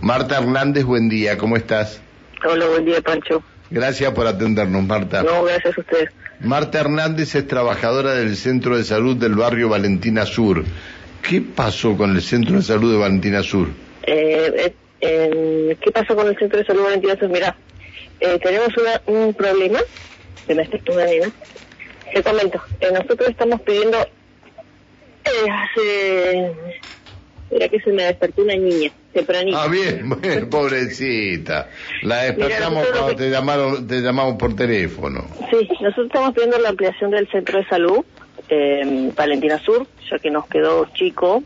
Marta Hernández, buen día, ¿cómo estás? Hola, buen día, Pancho. Gracias por atendernos, Marta. No, gracias a usted. Marta Hernández es trabajadora del Centro de Salud del barrio Valentina Sur. ¿Qué pasó con el Centro de Salud de Valentina Sur? Eh, eh, ¿Qué pasó con el Centro de Salud Valentina Sur? Mira, eh, tenemos un problema, está una nena. Te comento, eh, nosotros estamos pidiendo hace... Mira que se me despertó una niña, tempranito. Ah, bien, bueno, pobrecita. La despertamos cuando te, llamaron, te llamamos por teléfono. Sí, nosotros estamos pidiendo la ampliación del centro de salud, eh, Valentina Sur, ya que nos quedó chico,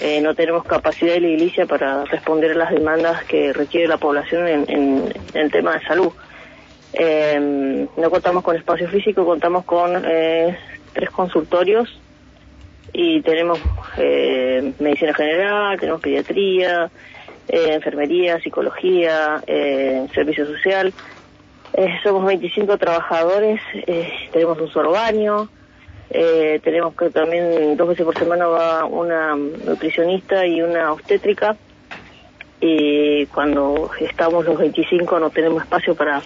eh, no tenemos capacidad de la iglesia para responder a las demandas que requiere la población en, en, el tema de salud. Eh, no contamos con espacio físico, contamos con eh, tres consultorios y tenemos eh, medicina general, tenemos pediatría, eh, enfermería, psicología, eh, servicio social. Eh, somos 25 trabajadores, tenemos un solo baño, tenemos que también dos veces por semana va una nutricionista y una obstétrica y cuando estamos los 25 no tenemos espacio para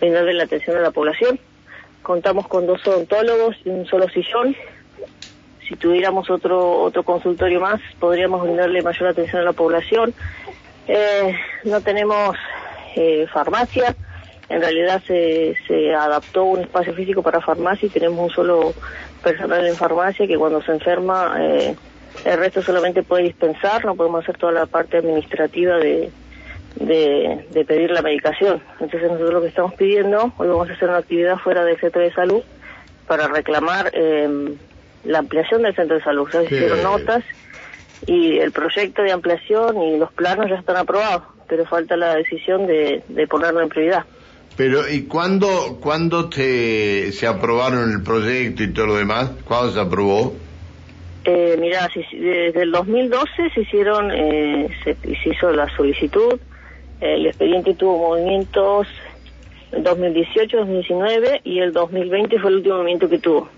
brindarle la atención a la población. Contamos con dos odontólogos y un solo sillón si tuviéramos otro otro consultorio más podríamos brindarle mayor atención a la población. Eh, no tenemos eh, farmacia, en realidad se, se adaptó un espacio físico para farmacia y tenemos un solo personal en farmacia que cuando se enferma eh, el resto solamente puede dispensar, no podemos hacer toda la parte administrativa de, de, pedir la medicación. Entonces nosotros lo que estamos pidiendo, hoy vamos a hacer una actividad fuera del centro de salud para reclamar eh, la ampliación del centro de salud. Ya se hicieron notas y el proyecto de ampliación y los planos ya están aprobados, pero falta la decisión de, de ponerlo en prioridad. Pero, ¿y cuándo, cuándo te, se aprobaron el proyecto y todo lo demás? ¿Cuándo se aprobó? Eh, mira, desde el 2012 se hicieron, eh, se, se hizo la solicitud, el expediente tuvo movimientos en 2018, 2019 y el 2020 fue el último movimiento que tuvo.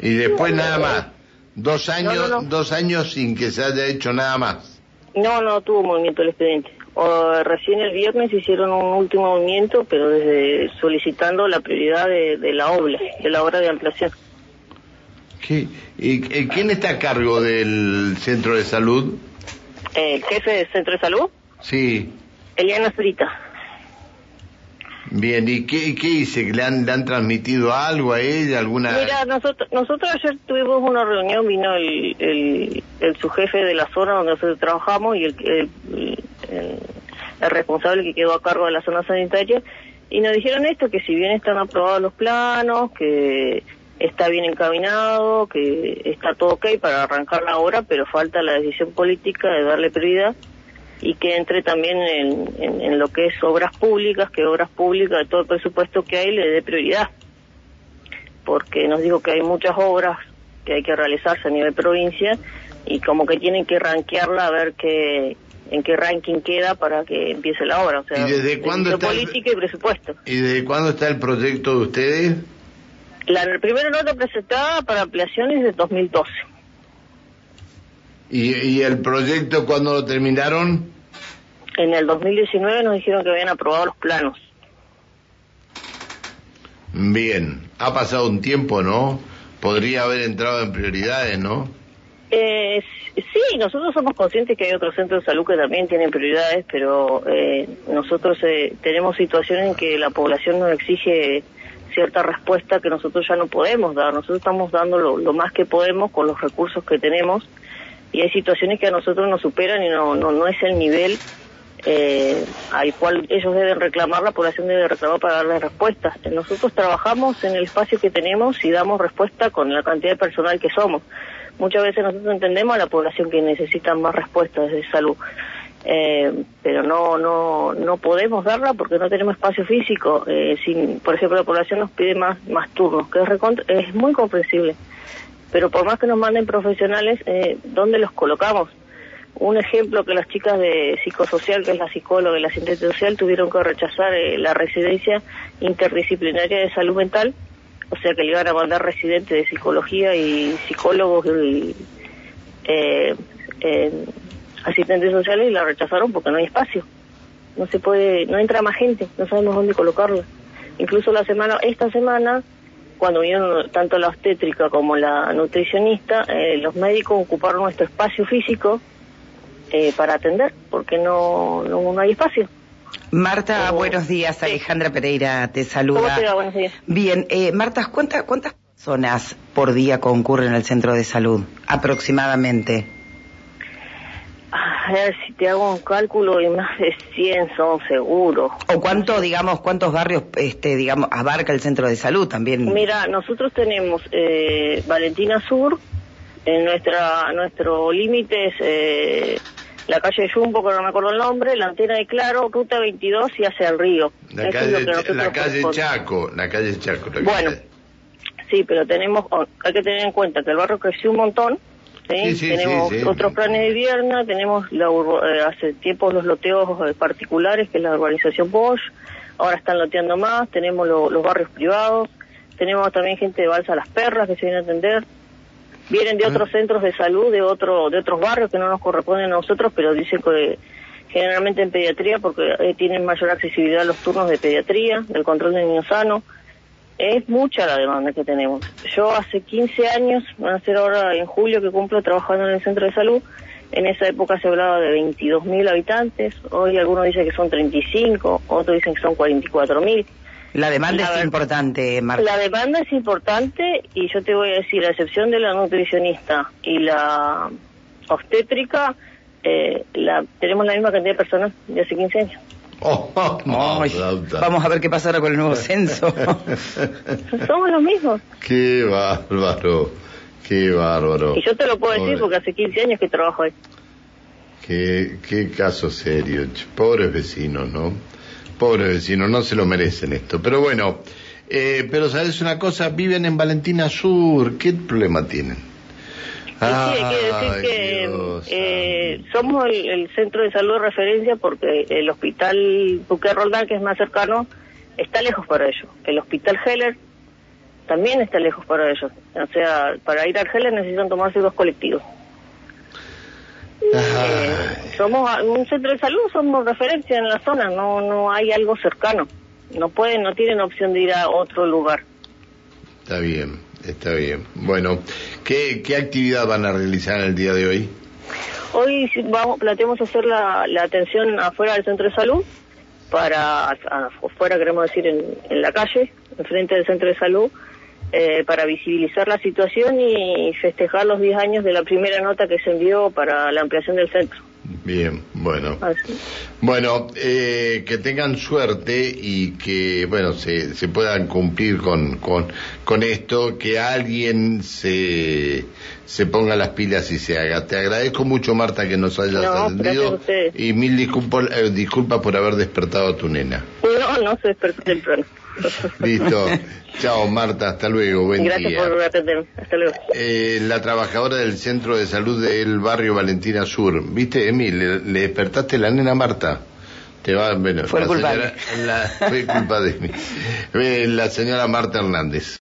Y después nada más. Dos años, dos años sin que se haya hecho nada más. No, no tuvo movimiento el expediente. O, recién el viernes hicieron un último movimiento, pero desde solicitando la prioridad de, de la obra, de la obra de ampliación. ¿Qué? ¿Y, y quién está a cargo del centro de salud? ¿El jefe del centro de salud? Sí. Eliana Zurita. Bien, ¿y qué, qué dice? ¿Le han, ¿Le han transmitido algo a ella? alguna Mira, nosotros, nosotros ayer tuvimos una reunión, vino el, el, el subjefe de la zona donde nosotros trabajamos y el, el, el, el responsable que quedó a cargo de la zona sanitaria y nos dijeron esto, que si bien están aprobados los planos, que está bien encaminado, que está todo ok para arrancar la obra, pero falta la decisión política de darle prioridad y que entre también en, en, en, lo que es obras públicas, que obras públicas, todo el presupuesto que hay, le dé prioridad. Porque nos dijo que hay muchas obras que hay que realizarse a nivel provincia y como que tienen que rankearla a ver qué en qué ranking queda para que empiece la obra. O sea, ¿Y desde cuándo está política y presupuesto. ¿Y desde cuándo está el proyecto de ustedes? La primera nota presentada para ampliaciones de 2012. ¿Y, ¿Y el proyecto cuándo lo terminaron? En el 2019 nos dijeron que habían aprobado los planos. Bien, ha pasado un tiempo, ¿no? Podría haber entrado en prioridades, ¿no? Eh, sí, nosotros somos conscientes que hay otros centros de salud que también tienen prioridades, pero eh, nosotros eh, tenemos situaciones en que la población nos exige cierta respuesta que nosotros ya no podemos dar. Nosotros estamos dando lo, lo más que podemos con los recursos que tenemos y hay situaciones que a nosotros nos superan y no, no, no es el nivel eh, al cual ellos deben reclamar, la población debe reclamar para darles respuestas. Nosotros trabajamos en el espacio que tenemos y damos respuesta con la cantidad de personal que somos. Muchas veces nosotros entendemos a la población que necesita más respuestas de salud, eh, pero no no no podemos darla porque no tenemos espacio físico. Eh, sin, por ejemplo, la población nos pide más más turnos, que es, es muy comprensible. Pero por más que nos manden profesionales, eh, ¿dónde los colocamos? un ejemplo que las chicas de psicosocial, que es la psicóloga y la asistente social, tuvieron que rechazar eh, la residencia interdisciplinaria de salud mental, o sea que le iban a mandar residentes de psicología y psicólogos y, eh, asistentes sociales y la rechazaron porque no hay espacio. No se puede, no entra más gente, no sabemos dónde colocarla. Incluso la semana, esta semana, cuando vinieron tanto la obstétrica como la nutricionista, eh, los médicos ocuparon nuestro espacio físico eh, para atender, porque no, no, hay espacio. Marta, buenos días. Alejandra Pereira te saluda. ¿Cómo te va? Buenos días. Bien, eh, Marta, ¿cuántas, ¿cuántas personas por día concurren al centro de salud aproximadamente? A ver, si te hago un cálculo, y más de 100 son seguros. ¿O cuánto, digamos, cuántos barrios, este, digamos, abarca el centro de salud también? Mira, nosotros tenemos eh, Valentina Sur, en nuestra nuestro límite es eh, la calle Jumbo, que no me acuerdo el nombre, la antena de Claro, ruta 22 y hacia el río. La calle, la calle Chaco, la calle Chaco. bueno, sí, pero tenemos, hay que tener en cuenta que el barrio creció un montón, tenemos otros planes de viernes, tenemos la, eh, hace tiempo los loteos eh, particulares, que es la urbanización Bosch, ahora están loteando más, tenemos los barrios privados, tenemos también gente de Balsa Las Perras que se viene a atender, vienen de ah. otros centros de salud, de otro, de otros barrios que no nos corresponden a nosotros, pero dicen que generalmente en pediatría porque eh, tienen mayor accesibilidad a los turnos de pediatría, del control de niños sanos, es mucha la demanda que tenemos. Yo hace 15 años, van a ser ahora en julio que cumplo trabajando en el centro de salud, en esa época se hablaba de 22.000 habitantes, hoy algunos dicen que son 35, otros dicen que son 44.000. La demanda es importante, Marta. La demanda es importante y yo te voy a decir, a excepción de la nutricionista y la obstétrica, eh, la, tenemos la misma cantidad de personas de hace 15 años. Oh, vamos a ver qué pasará con el nuevo censo. Somos los mismos. Qué bárbaro, qué bárbaro. Y yo te lo puedo decir porque hace 15 años que trabajo ahí. Qué, qué caso serio, pobres vecinos, ¿no? Pobres vecinos, no se lo merecen esto. Pero bueno, eh, pero sabes una cosa, viven en Valentina Sur, ¿qué problema tienen? Sí, hay que decir que eh, somos el, centro de salud de referencia porque el hospital Buque Roldán, que es más cercano, está lejos para ellos. El hospital Heller también está lejos para ellos. O sea, para ir al Heller necesitan tomarse dos colectivos. Eh, somos un centro de salud, somos referencia en la zona, no no hay algo cercano. No pueden, no tienen opción de ir a otro lugar. Está bien. Está bien. Bueno, ¿qué, actividad van a realizar el día de hoy? Hoy vamos, planteamos hacer la, atención afuera del centro de salud, para afuera queremos decir en, en la calle, enfrente del centro de salud, eh, para visibilizar la situación y festejar los 10 años de la primera nota que se envió para la ampliación del centro. Bien, bueno. Bueno, eh, que tengan suerte y que, bueno, se, se puedan cumplir con, con, con esto, que alguien se, se ponga las pilas y se haga. Te agradezco mucho, Marta, que nos hayas atendido y mil disculpas, eh, disculpas por haber despertado a tu nena. No, se despertó temprano. Listo. Chao, Marta. Hasta luego. Buen Gracias por atenderme. Hasta luego. Eh, la trabajadora del Centro de Salud del barrio Valentina Sur. ¿Viste, Emil? Le, despertaste la nena Marta. Te va, bueno, fue culpa fue culpa de mí. Eh, la señora Marta Hernández.